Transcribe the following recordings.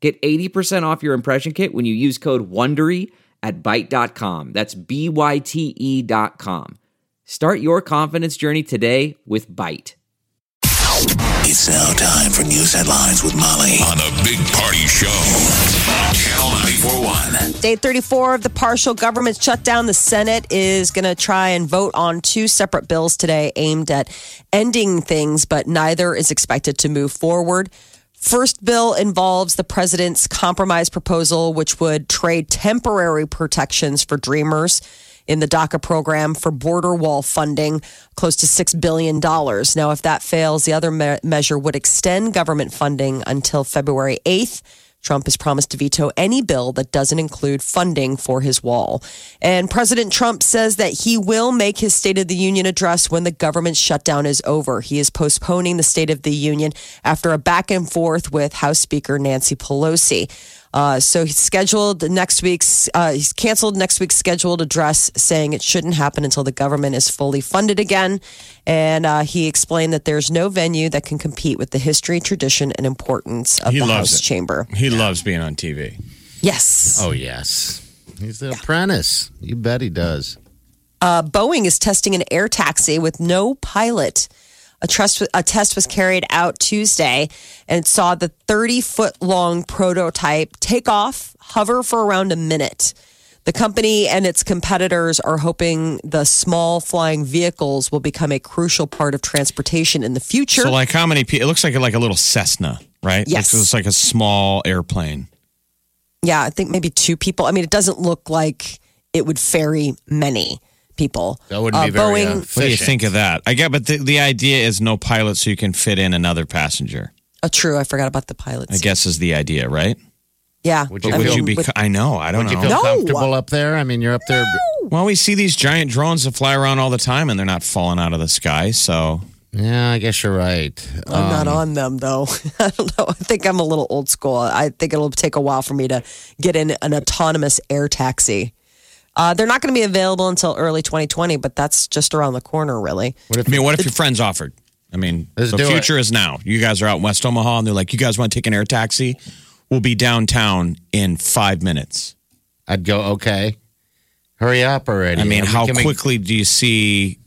Get 80% off your impression kit when you use code WONDERY at Byte.com. That's B-Y-T-E dot com. Start your confidence journey today with Byte. It's now time for news headlines with Molly on the Big Party Show on Channel 941. Day 34 of the partial government shutdown. The Senate is going to try and vote on two separate bills today aimed at ending things, but neither is expected to move forward. First bill involves the president's compromise proposal, which would trade temporary protections for Dreamers in the DACA program for border wall funding, close to $6 billion. Now, if that fails, the other me- measure would extend government funding until February 8th. Trump has promised to veto any bill that doesn't include funding for his wall. And President Trump says that he will make his State of the Union address when the government shutdown is over. He is postponing the State of the Union after a back and forth with House Speaker Nancy Pelosi. Uh, so he's scheduled next week's, uh, he's canceled next week's scheduled address, saying it shouldn't happen until the government is fully funded again. And uh, he explained that there's no venue that can compete with the history, tradition, and importance of He the loves House it. chamber. He loves being on TV. Yes. Oh, yes. He's the apprentice. You bet he does. uh, Boeing is testing an air taxi with no pilot. A, trust, a test was carried out Tuesday and saw the 30 foot long prototype take off, hover for around a minute. The company and its competitors are hoping the small flying vehicles will become a crucial part of transportation in the future. So, like, how many people? It looks like like a little Cessna, right? Yes. It's like a small airplane. yeah, I think maybe two people. I mean, it doesn't look like it would ferry many people. That wouldn't be Uh, very, Boeing, uh, What do you think of that? I get, but the, the idea is no pilot, so you can fit in another passenger. oh, true. I forgot about the pilots. I guess is the idea, right? Yeah. Would you I Would feel- you be? with- I know. I don't Would you know. feel No. comfortable up there? I mean, you're up there. well, we see these giant drones that fly around all the time, and they're not falling out of the sky. So Yeah, I guess you're right. I'm not Um, on them though. I don't know. I think I'm a little old school. I think it'll take a while for me to get in an autonomous air taxi. Uh, they're not going to be available until early 2020, but that's just around the corner, really. What if I mean, what if your friends offered? I mean, Let's the future is now. You guys are out in West Omaha, and they're like, "You guys want to take an air taxi? We'll be downtown in five minutes." I'd go, okay. Hurry up already. I mean, how can we- quickly do you see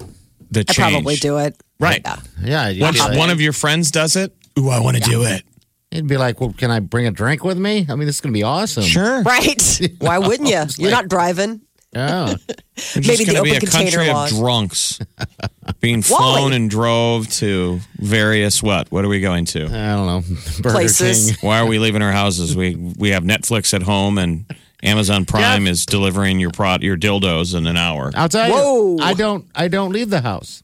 the change? I change? probably do it. Right. Yeah. Yeah. you'd Once be like- one of your friends does it, ooh, I want to do it. It'd be like, well, can I bring a drink with me? I mean, this is going to be awesome. Sure. Right. Why wouldn't you? You're not driving. Oh. Yeah. We're Maybe the going to be open a country container of laws. drunks being flown and drove to various what? What are we going to? I don't know. Burger Places. King. Why are we leaving our houses? We we have Netflix at home and Amazon Prime Yeah. is delivering your prod your dildos in an hour. I'll tell Whoa. you, I don't, I don't leave the house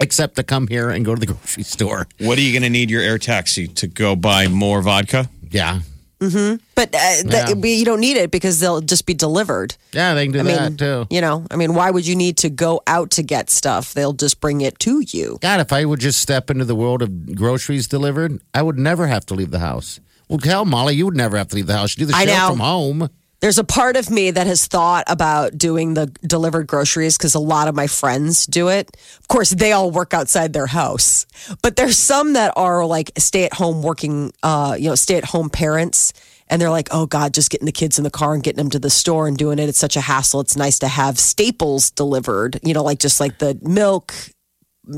except to come here and go to the grocery store. What are you going to need your air taxi to go buy more vodka? Yeah. But uh, that, you don't need it because they'll just be delivered. Yeah, they can do I that mean, too. you know, I mean, why would you need to go out to get stuff? They'll just bring it to you. God, if I would just step into the world of groceries delivered, I would never have to leave the house. Well, hell, Molly, you would never have to leave the house. You do the show from home. There's a part of me that has thought about doing the delivered groceries because a lot of my friends do it. Of course, they all work outside their house, but there's some that are like stay at home working, uh, you know, stay at home parents. And they're like, oh God, just getting the kids in the car and getting them to the store and doing it. It's such a hassle. It's nice to have staples delivered, you know, like just like the milk,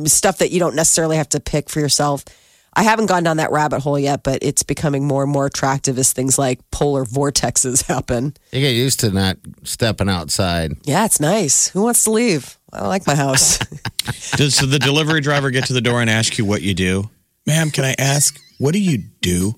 stuff that you don't necessarily have to pick for yourself. I haven't gone down that rabbit hole yet, but it's becoming more and more attractive as things like polar vortexes happen. You get used to not stepping outside. Yeah, it's nice. Who wants to leave? I like my house. Does the delivery driver get to the door and ask you what you do? Ma'am, can I ask, what do you do?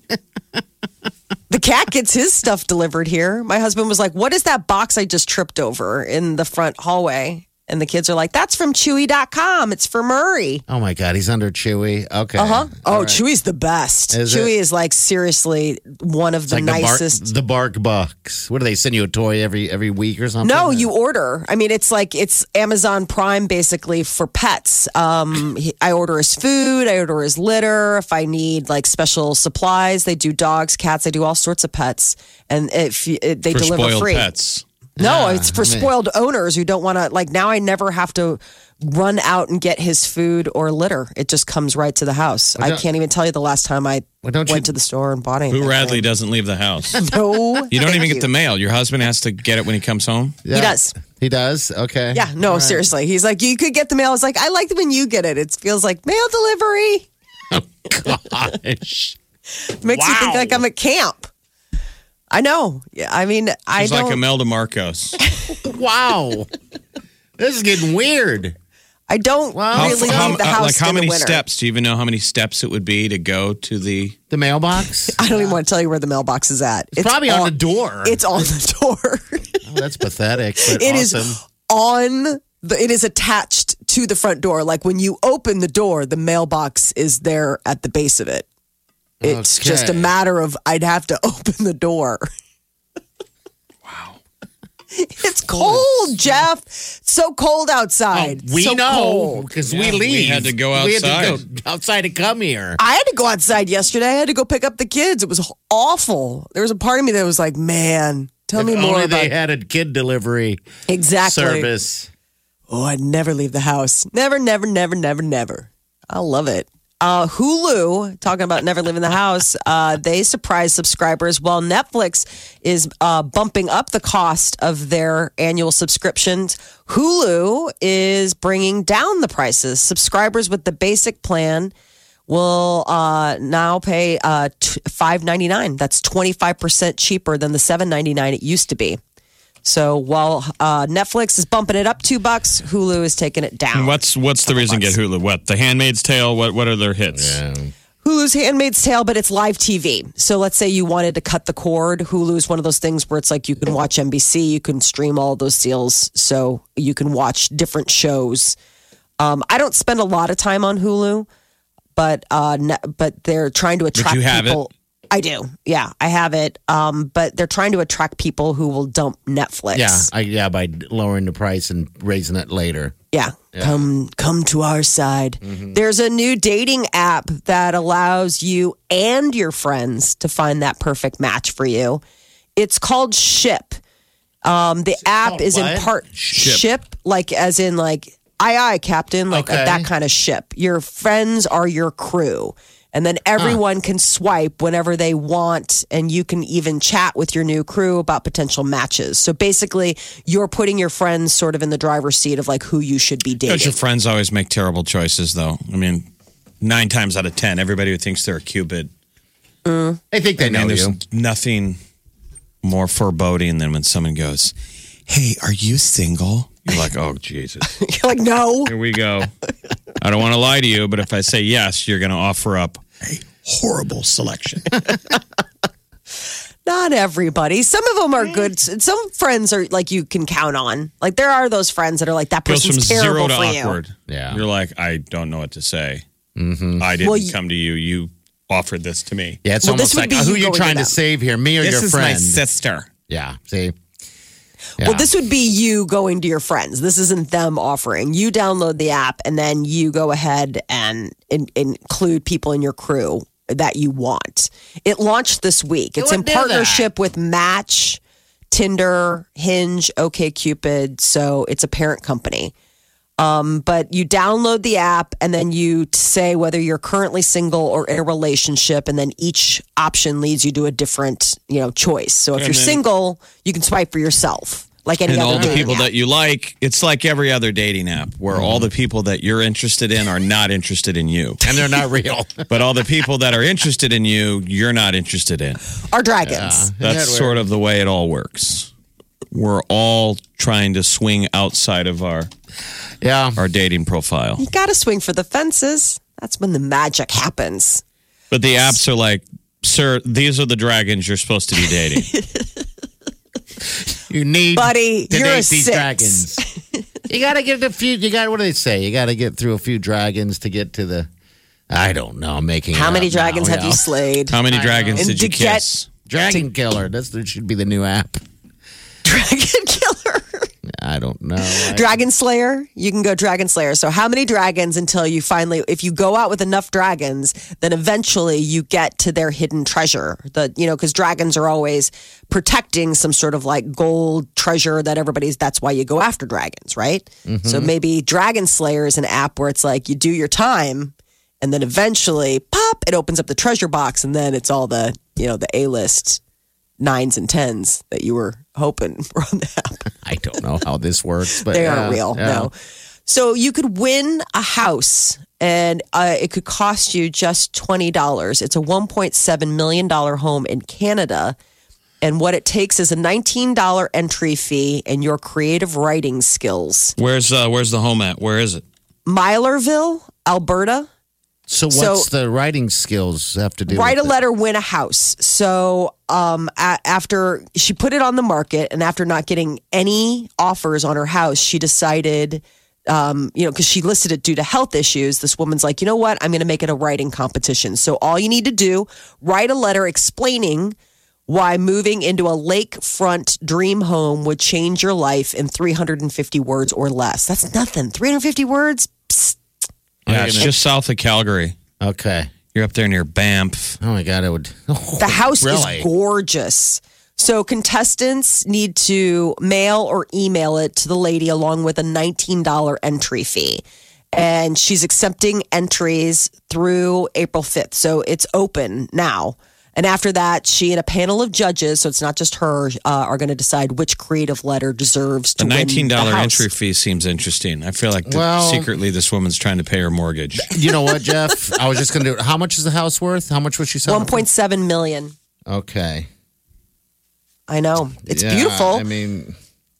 the cat gets his stuff delivered here. My husband was like, What is that box I just tripped over in the front hallway? And the kids are like, that's from Chewy.com. It's for Murray. Oh my God, he's under Chewy. Okay. Uh huh. Oh, right. Chewy's the best. Is Chewy it? is like seriously one of It's the like the bark, nicest. the bark box. What do they send you a toy every every week or something? no, you order. I mean, it's like it's Amazon Prime basically for pets. Um, I order his food. I order his litter. If I need like special supplies, they do dogs, cats. They do all sorts of pets, and if you- they for deliver free. pets. No, Yeah, it's for I mean- spoiled owners who don't want to. Like now, I never have to run out and get his food or litter. It just comes right to the house. I can't even tell you the last time I Well, don't went you- to the store and bought anything. Boo Radley doesn't leave the house. No, You don't thank even get the mail. Your husband has to get it when he comes home. Yeah. He does. He does. Okay. Yeah, no, All right. seriously. He's like, you could get the mail. I was like, I like when you get it. It feels like mail delivery. Oh, Gosh. Makes you think like I'm at camp. I know. Yeah, I mean, I He's don't. like Imelda Marcos. wow. This is getting weird. I don't How- really how- leave the uh, house like how in the many winter. steps? Do you even know how many steps it would be to go to the? The mailbox. I don't even want to tell you where the mailbox is at. It's Probably on the door. It's on the door. Oh, that's pathetic. But It is awesome. on the it is attached to the front door like when you open the door the mailbox is there at the base of it it's just a matter of i'd have to open the door wow it's cold jeff so cold outside Oh, we so know because Yeah, we we had to go We had to outside. go outside to come here. I had to go outside yesterday. I had to go pick up the kids. It was awful. There was a part of me that was like, "Man, tell me more only about they had a kid delivery exactly." service. Oh, I'd never leave the house. Never, never, never, never, never. I love it. Uh, Hulu, talking about never leaving the house, uh, they surprise subscribers while Netflix is uh, bumping up the cost of their annual subscriptions. Hulu is bringing down the prices. Subscribers with the basic plan will uh, now pay uh, t- five ninety nine. That's twenty five percent cheaper than the seven ninety nine it used to be. So while uh, Netflix is bumping it up two bucks, Hulu is taking it down. And what's what's the reason to get Hulu? What the Handmaid's Tale? What what are their hits? Hulu's Handmaid's Tale, but it's live TV. So let's say you wanted to cut the cord. Hulu is one of those things where it's like you can watch NBC, you can stream all those deals, so you can watch different shows. Um, I don't spend a lot of time on Hulu, but uh, ne- but they're trying to attract you have it? I do, yeah, I have it. Um, but they're trying to attract people who will dump Netflix. Yeah, I, yeah, by lowering the price and raising it later. Yeah. Come come to our side. There's a new dating app that allows you and your friends to find that perfect match for you. It's called Ship. Um, the app called is in what? part ship. like as in like aye aye captain, like Okay. that kind of ship. Your friends are your crew. And then everyone can swipe whenever they want, and you can even chat with your new crew about potential matches. So basically, you're putting your friends sort of in the driver's seat of like who you should be dating. Don't your friends always make terrible choices, though? I mean, nine times out of ten, everybody who thinks they're a cupid. Mm. I think they I know mean, there's you. nothing more foreboding than when someone goes, "Hey, are you single?" You're like, "Oh Jesus, You're like, no. here we go." I don't want to lie to you, but if I say yes, you're going to offer up a horrible selection. Not everybody. Some of them are good. Some friends are like you can count on. Like there are those friends that are like that Goes from person's zero terrible to for you. awkward. Yeah. you're like, I don't know what to say. Mm-hmm. I didn't Well, you- come to you. You offered this to me. Yeah, it's Well, this almost would like be who you you going trying to to them. save here, me or your friend? My sister. Yeah, see. Well, this would be you going to your friends. This isn't them offering. You download the app and then you go ahead and in, include people in your crew that you want. It launched this week. It's in wouldn't do that. partnership with Match, Tinder, Hinge, OKCupid. So it's a parent company. Um, but you download the app and then you say whether you're currently single or in a relationship, and then each option leads you to a different, you know, choice. So if And you're then- single, you can swipe for yourself, like any And other all the people app. that you like, it's like every other dating app where all the people that you're interested in are not interested in you. and they're not real. But all the people that are interested in you, you're not interested in. are dragons. That's sort of the way it all works. We're all trying to swing outside of our, yeah. our dating profile. You got to swing for the fences. That's when the magic happens. But the apps are like, sir, these are the dragons you're supposed to be dating. You need Buddy, to you're date a these six. dragons. You got to get a few. You got what do they say? You got to get through a few dragons to get to the. I don't know. I'm making. How it many up now, dragons have know. you slayed? How many dragons And did you get- kiss? Dragon Killer. That's that should be the new app. Dragon Killer. I don't know. I- Dragon Slayer. You can go Dragon Slayer. So how many dragons until you finally if you go out with enough dragons, then eventually you get to their hidden treasure. The you know, because dragons are always protecting some sort of like gold treasure that everybody's that's why you go after dragons, right? Mm-hmm. So maybe Dragon Slayer is an app where it's like you do your time and then eventually pop, it opens up the treasure box and then it's all the you know, the A list nines and tens that you were hoping were on the app. I don't know how this works, but They yeah, aren't real. yeah. No. So you could win a house and uh, it could cost you just $20. It's a $1.7 million home in Canada. And what it takes is a $19 entry fee and your creative writing skills. Where's uh, Where's the home at? Where is it? Millarville, Alberta. So So- what's the writing skills have to do? write a it? letter, win a house. So um, a- after she put it on the market, and after not getting any offers on her house, she decided, um, you know, because she listed it due to health issues. This woman's like, you know what? I'm going to make it a writing competition. So all you need to do, write a letter explaining why moving into a lakefront dream home would change your life in 350 words or less. That's nothing. 350 words. Psst. Yeah, it's just south of Calgary. Okay. You're up there near Banff. Oh my god, I would. Oh, the house really? is gorgeous. So contestants need to mail or email it to the lady along with a $19 entry fee. And she's accepting entries through April 5th. So it's open now. And after that, she and a panel of judges, so it's not just her, uh, are going to decide which creative letter deserves to The win nineteen dollar entry fee seems interesting. I feel like the, Well- secretly this woman's trying to pay her mortgage. You know what, Jeff? I was just going to do. How much is the house worth? How much was she selling? for? 1.7 million. Okay. I know. It's Yeah, beautiful. I mean,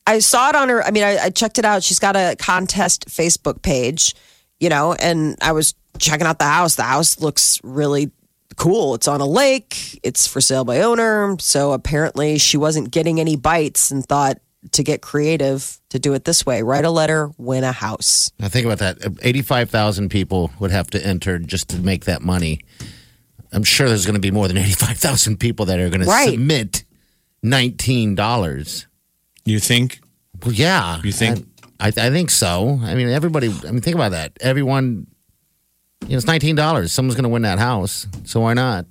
I saw it on her. I mean, I, I checked it out. She's got a contest Facebook page, you know, and I was checking out the house. The house looks really cool. It's on a lake. It's for sale by owner. So apparently, she wasn't getting any bites and thought to get creative to do it this way: write a letter, win a house. now think about that. Eighty-five thousand people would have to enter just to make that money. I'm sure there's going to be more than eighty-five thousand people that are going Right. to submit nineteen dollars. You think? Well, yeah. You think? I, I, I think so. I mean, everybody. I mean, think about that. Everyone. You know, it's nineteen dollars. Someone's going to win that house. So why not?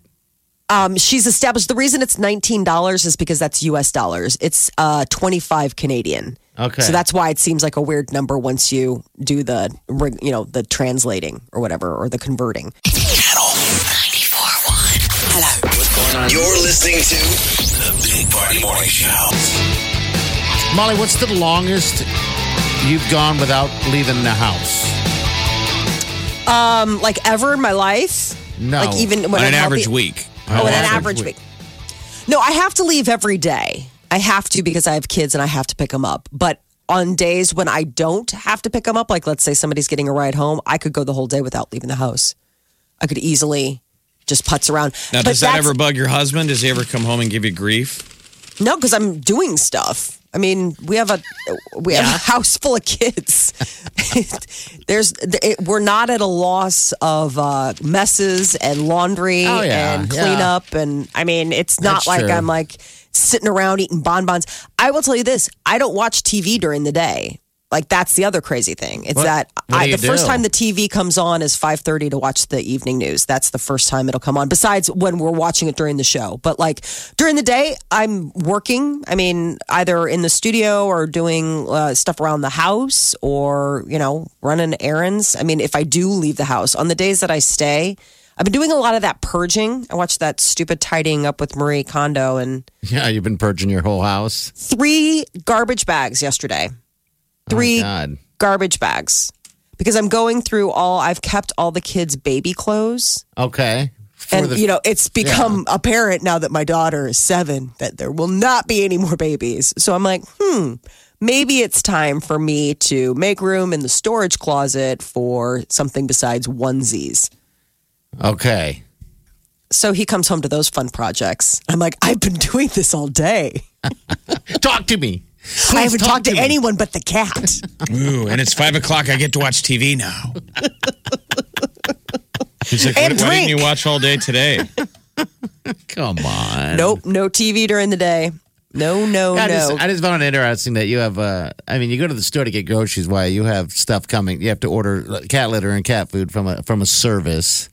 Um, she's established the reason it's nineteen dollars is because that's U.S. dollars. It's uh, twenty five Canadian. Okay. So that's why it seems like a weird number once you do the, you know, the translating or whatever or the converting. Channel 94.1. Hello. You're listening to the Big Party Morning Show. Molly, what's the longest you've gone without leaving the house? Um, like ever in my life. No. Like even when On I'm an average healthy- week. Oh, in an average average week. No, I have to leave every day. I have to because I have kids and I have to pick them up. But on days when I don't have to pick them up, like let's say somebody's getting a ride home, I could go the whole day without leaving the house. I could easily just putz around. Now, But does that ever bug your husband? Does he ever come home and give you grief? No, because I'm doing stuff. I mean, we have a we have a house full of kids. There's it, we're not at a loss of uh, messes and laundry Oh, yeah, and yeah. cleanup, and I mean, it's not That's like true. I'm like sitting around eating bonbons. I will tell you this: I don't watch TV during the day. Like that's the other crazy thing. It's What- that what I, the first time the TV comes on is 5:30 to watch the evening news. That's the first time it'll come on. Besides when we're watching it during the show. But like during the day, I'm working. I mean, either in the studio or doing uh, stuff around the house or, you know, running errands. I mean, if I do leave the house on the days that I stay, I've been doing a lot of that purging. I watched that stupid tidying up with Marie Kondo and Yeah, you've been purging your whole house. three garbage bags yesterday. Three Oh, God. garbage bags because I'm going through all. I've kept all the kids' baby clothes, Okay. For and the- you know it's become apparent now that my daughter is seven that there will not be any more babies. So I'm like, hmm, maybe it's time for me to make room in the storage closet for something besides onesies. Okay. So he comes home to those fun projects. I'm like, I've been doing this all day. Talk to me. I haven't talk talked to, to anyone but the cat. Ooh, and it's five o'clock. I get to watch TV now. He's like, And what, why didn't drink. you watch all day today? Come on. nope, no TV during the day. No, no, I no. just, I just found it interesting that you have. Uh, I mean, you go to the store to get groceries. Why you have stuff coming? You have to order cat litter and cat food from a from a service.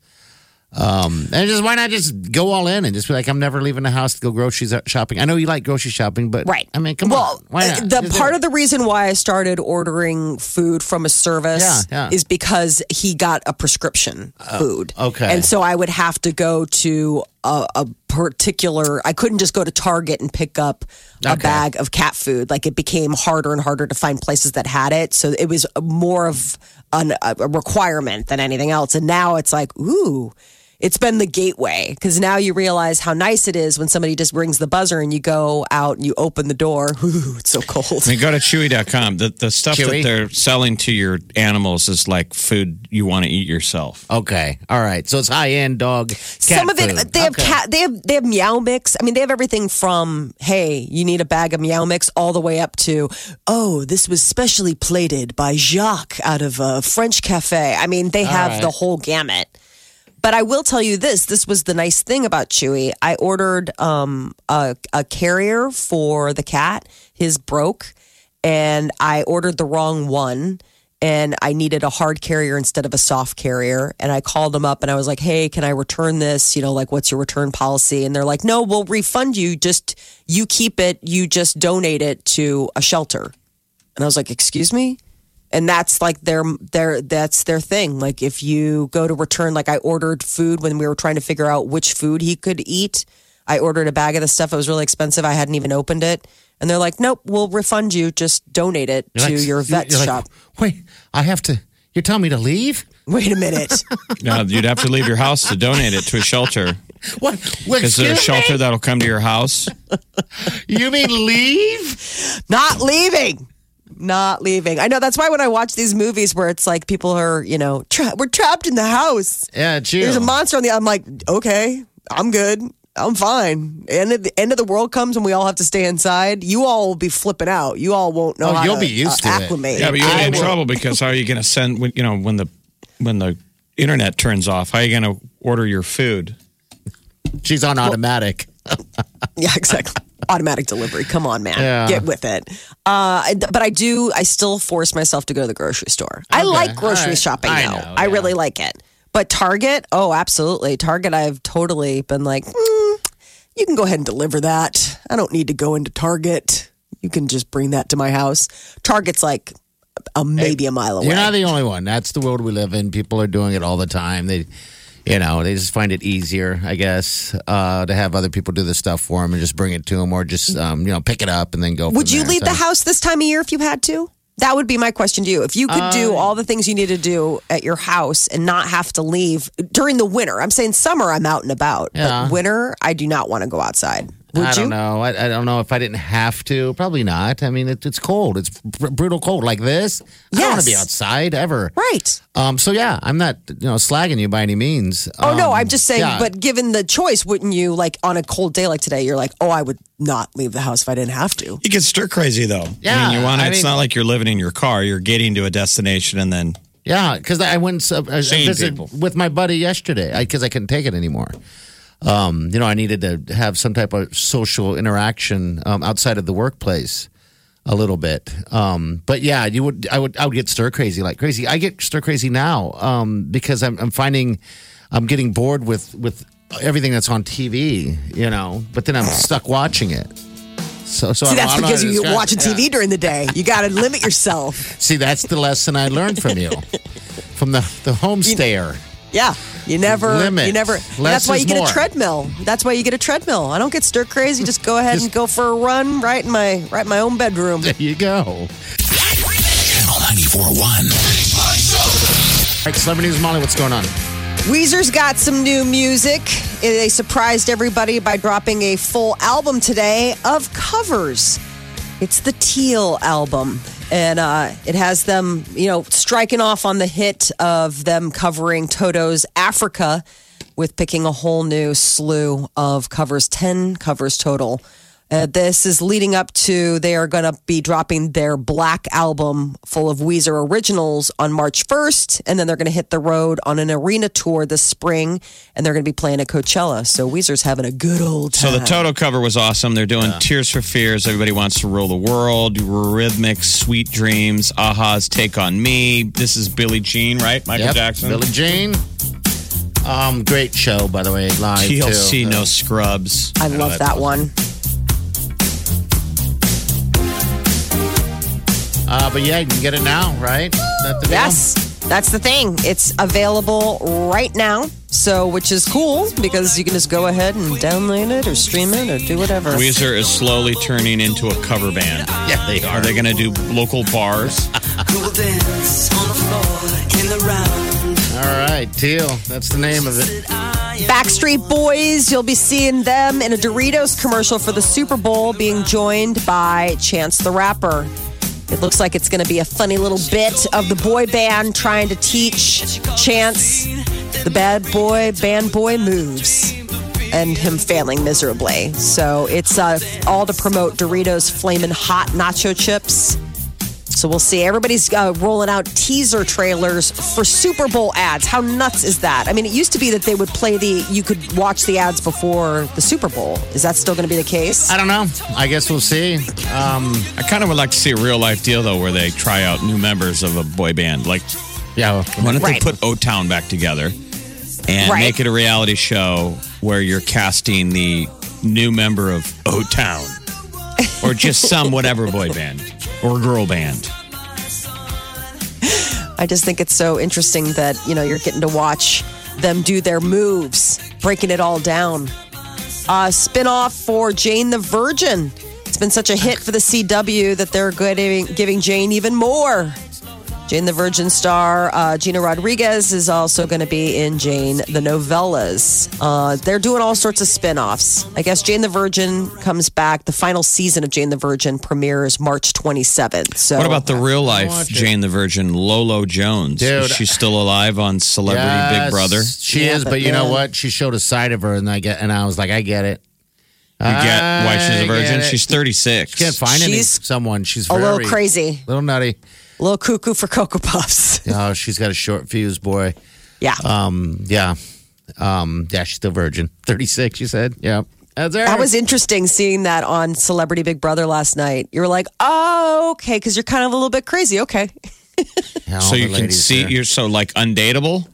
Um, and just why not just go all in and just be like, I'm never leaving the house to go groceries shopping. I know you like grocery shopping, but Right. I mean, come well, on. Why uh, not? the Just part of the reason why I started ordering food from a service Yeah, yeah. is because he got a prescription food. Oh, okay. And so I would have to go to a, a particular, I couldn't just go to Target and pick up a Okay. bag of cat food. Like it became harder and harder to find places that had it. So it was more of an, a requirement than anything else. And now it's like, ooh. It's been the gateway because now you realize how nice it is when somebody just rings the buzzer and you go out and you open the door. Ooh, it's so cold. I mean, go to Chewy.com. The, the stuff Chewy? that they're selling to your animals is like food you want to eat yourself. Okay, all right. So it's high end dog. Cat Some of it, they have Okay. cat, they have they have meow mix. I mean, they have everything from hey, you need a bag of meow mix, all the way up to oh, this was specially plated by Jacques out of a French cafe. I mean, they have right. the whole gamut. But I will tell you this: this was the nice thing about Chewy. I ordered um, a, a carrier for the cat. His broke, and I ordered the wrong one. And I needed a hard carrier instead of a soft carrier. And I called them up and I was like, "Hey, can I return this? You know, like what's your return policy?" And they're like, "No, we'll refund you. Just you keep it. You just donate it to a shelter." And I was like, "Excuse me." And that's like their their that's their thing like if you go to return like i ordered food when we were trying to figure out which food he could eat i ordered a bag of the stuff it was really expensive i hadn't even opened it and they're like nope we'll refund you just donate it You're to like- your vet you're like, shop Wait, I have to. You're telling me to leave? wait a minute Now, you'd have to leave your house to donate it to a shelter. What? Is there a shelter me? that'll come to your house? You mean leave? not leaving not leaving i know that's why when i watch these movies where it's like people are you know tra- we're trapped in the house Yeah, chill. there's a monster on the i'm like okay i'm good i'm fine and at the end of the world comes and we all have to stay inside you all will be flipping out you all won't know Oh, how you'll to, be used uh, to it. acclimate Yeah, but you'll be in trouble because how are you going to send when you know when the when the internet turns off? How are you going to order your food? She's on automatic. yeah exactly automatic delivery come on man Yeah. get with it uh but i do i still force myself to go to the grocery store i like grocery right. shopping I now know, i yeah. really like it but target oh absolutely target i've totally been like mm, you can go ahead and deliver that i don't need to go into target you can just bring that to my house target's like a maybe a mile away You're not the only one. That's the world we live in. People are doing it all the time. They, you know, they just find it easier, I guess, uh, to have other people do the stuff for them and just bring it to them, or just, um, you know, pick it up and then go. Would you there. leave the house this time of year if you had to? That would be my question to you. If you could do Uh, all the things you need to do at your house and not have to leave during the winter, I'm saying summer, I'm out and about. Yeah. But winter, I do not want to go outside. Would I don't know. I, I don't know if I didn't have to. Probably not. I mean, it, it's cold. It's br- brutal cold like this. I don't want to be outside ever. Right. Um. So yeah, I'm not you know slagging you by any means. Oh, no, Um, I'm just saying, yeah. but given the choice, wouldn't you, like on a cold day like today, you're like, oh, I would not leave the house if I didn't have to. You get stir crazy though. I Yeah, mean, you want to. It's mean- not like you're living in your car. You're getting to a destination and then Yeah, because I went uh, I visited with my buddy yesterday because I, couldn't take it anymore. Um, you know, I needed to have some type of social interaction um, outside of the workplace a little bit. Um, but yeah, you would I would I would get stir crazy like crazy. I get stir crazy now um, because I'm, I'm finding I'm getting bored with with everything that's on TV. You know, but then I'm stuck watching it. So, so See, that's know because you describe watch it. TV during the day. You got to limit yourself. See, that's the lesson I learned from you, from the the homestayer. Yeah, you never, Limit. you never. Less that's why you get more. a treadmill. That's why you get a treadmill. I don't get stir crazy. Just go ahead and go for a run right in my right in my own bedroom. There you go. Channel 94.1. All right, celebrity news, Molly. What's going on? Weezer's got some new music. They surprised everybody by dropping a full album today of covers. It's the Teal album. And uh, it has them, you know, striking off on the hit of them covering Toto's Africa with picking a whole new slew of covers, 10 covers total. Uh, this is leading up to they are going to be dropping their Black album full of Weezer originals on March 1st, and then they're going to hit the road on an arena tour this spring, and they're going to be playing at Coachella. So Weezer's having a good old time. So the Toto cover was awesome. They're doing Tears for Fears. Everybody wants to rule the world. Rhythmic, Sweet Dreams. Aha's Take on Me. This is Billie Jean, right? Michael Yep, Jackson. Billie Jean. Um, great show, by the way, live TLC, too. no scrubs. I love that one. Uh, but yeah, you can get it now, right? That the deal? Yes, that's the thing. It's available right now. So, which is cool because you can just go ahead and download it or stream it or do whatever. Weezer is slowly turning into a cover band. Yeah, they are. Are they going to do local bars? Who will dance on the floor in the round? All right, Teal. That's the name of it. Backstreet Boys, you'll be seeing them in a Doritos commercial for the Super Bowl, being joined by Chance the Rapper. It looks like it's going to be a funny little bit of the boy band trying to teach Chance the bad boy band boy moves and him failing miserably. So it's uh, all to promote Doritos Flamin' Hot Nacho Chips. So we'll see. Everybody's uh, rolling out teaser trailers for Super Bowl ads. How nuts is that? I mean, it used to be that they would play the, you could watch the ads before the Super Bowl. Is that still going to be the case? I don't know. I guess we'll see. Um, I kind of would like to see a real life deal, though, where they try out new members of a boy band. Like, yeah. why don't Right. they put O Town back together and Right. make it a reality show where you're casting the new member of O Town or just some whatever boy band or girl band? I just think it's so interesting that, you know, you're getting to watch them do their moves, breaking it all down. Uh, spin-off for Jane the Virgin. It's been such a hit for the CW that they're giving, giving Jane even more. Jane the Virgin star uh, Gina Rodriguez is also going to be in Jane the Novellas. Uh, they're doing all sorts of spin offs. I guess Jane the Virgin comes back. The final season of Jane the Virgin premieres March 27th. So What about the real life. Jane the Virgin, Lolo Jones? Dude. Is she still alive on Celebrity Big Brother? She Yeah, is, but but you know what? She showed a side of her, and I get, and I was like, I get it. You get why she's a virgin? She's 36. Can't find any She's someone. She's a little crazy, a little nutty. A little cuckoo for Cocoa Puffs. Oh, she's got a short fuse, boy. yeah. Um, yeah, um, yeah, she's still virgin. Thirty six, you said. Yeah, that's her. That was interesting seeing that on Celebrity Big Brother last night. You were like, oh, okay, because you're kind of a little bit crazy. Okay. Yeah, all So the you can ladies see there. you're so like undateable.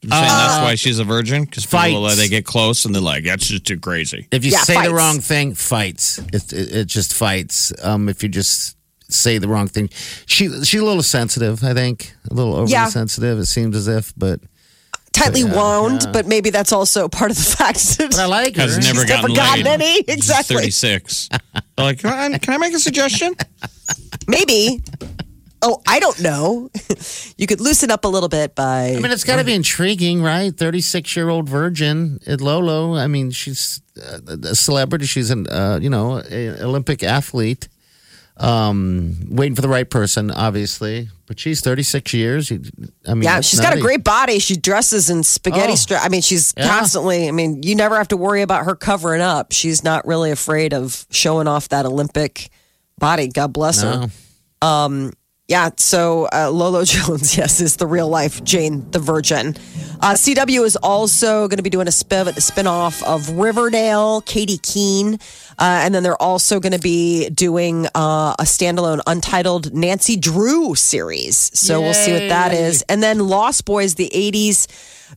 You're saying that's why she's a virgin because people fights. uh, they get close and they're like, that's just too crazy. If you Yeah, say fights. the wrong thing, fights. It, it, it just fights. Um, if you just say the wrong thing, she she's a little sensitive. I think a little overly Yeah. sensitive. It seems as if, but Tightly Yeah, wound, yeah. but maybe that's also part of the fact that but I like her. Has never She's never gotten gotten laid. any. Exactly. 36. Like, can I, can I make a suggestion? maybe. Oh, I don't know. you could loosen up a little bit by. I mean, it's got to be intriguing, right? Thirty-six-year-old virgin at Lolo. I mean, she's uh, a celebrity. She's an uh, you know a Olympic athlete. Um, waiting for the right person, obviously. But she's thirty-six years. I mean, yeah, she's got a great body. She dresses in spaghetti Oh. strap. I mean, she's Yeah. constantly. I mean, you never have to worry about her covering up. She's not really afraid of showing off that Olympic body. God bless her. No. Yeah, so uh, Lolo Jones, yes, is the real life Jane the Virgin. Uh, CW is also going to be doing a spin spinoff of Riverdale, Katy Keene, uh, and then they're also going to be doing uh, a standalone untitled Nancy Drew series. So we'll see what that is. And then Lost Boys, the 80s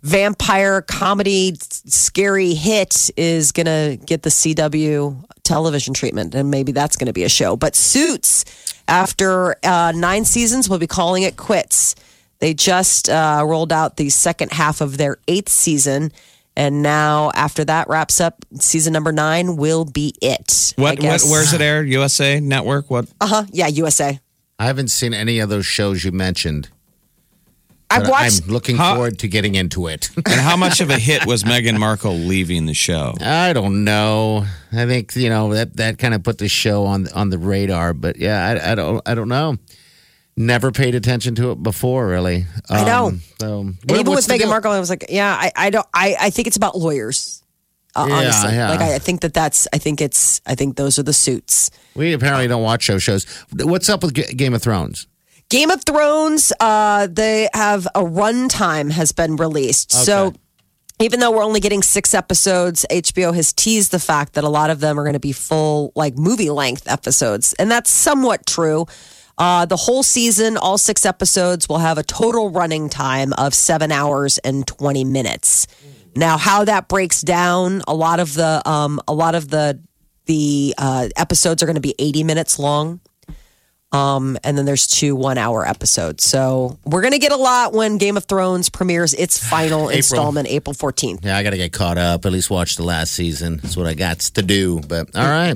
vampire comedy scary hit, is going to get the CW television treatment, and maybe that's going to be a show. But Suits, after uh, nine seasons, we'll be calling it quits. They just uh, rolled out the second half of their eighth season. And now, after that wraps up, season number nine will be it. What, what, where's it air? USA Network? What? Uh huh. Yeah, USA. I haven't seen any of those shows you mentioned. I've watched. I'm looking How- forward to getting into it. And how much of a hit was Meghan Markle leaving the show? I don't know. I think you know that that kind of put the show on on the radar. But yeah, I, I don't I don't know. Never paid attention to it before, really. I know. Um, so And what- even with Meghan deal? Markle, I was like, yeah, I, I don't. I, I think it's about lawyers. Uh, Yeah, honestly, yeah. like I, I think that that's. I think it's. I think those are the suits. We apparently don't watch show shows. What's up with G- Game of Thrones? Game of Thrones, uh, they have a runtime has been released. So even though we're only getting six episodes, HBO has teased the fact that a lot of them are going to be full, like movie length episodes. And that's somewhat true. Uh, the whole season, all six episodes, will have a total running time of seven hours and 20 minutes. Now, how that breaks down, a lot of the, um, a lot of the, the uh, episodes are going to be 80 minutes long. Um, and then there's two one hour episodes. So we're going to get a lot when Game of Thrones premieres its final installment April 14th. Yeah, I got to get caught up. At least watch the last season. That's what I got to do. But all right.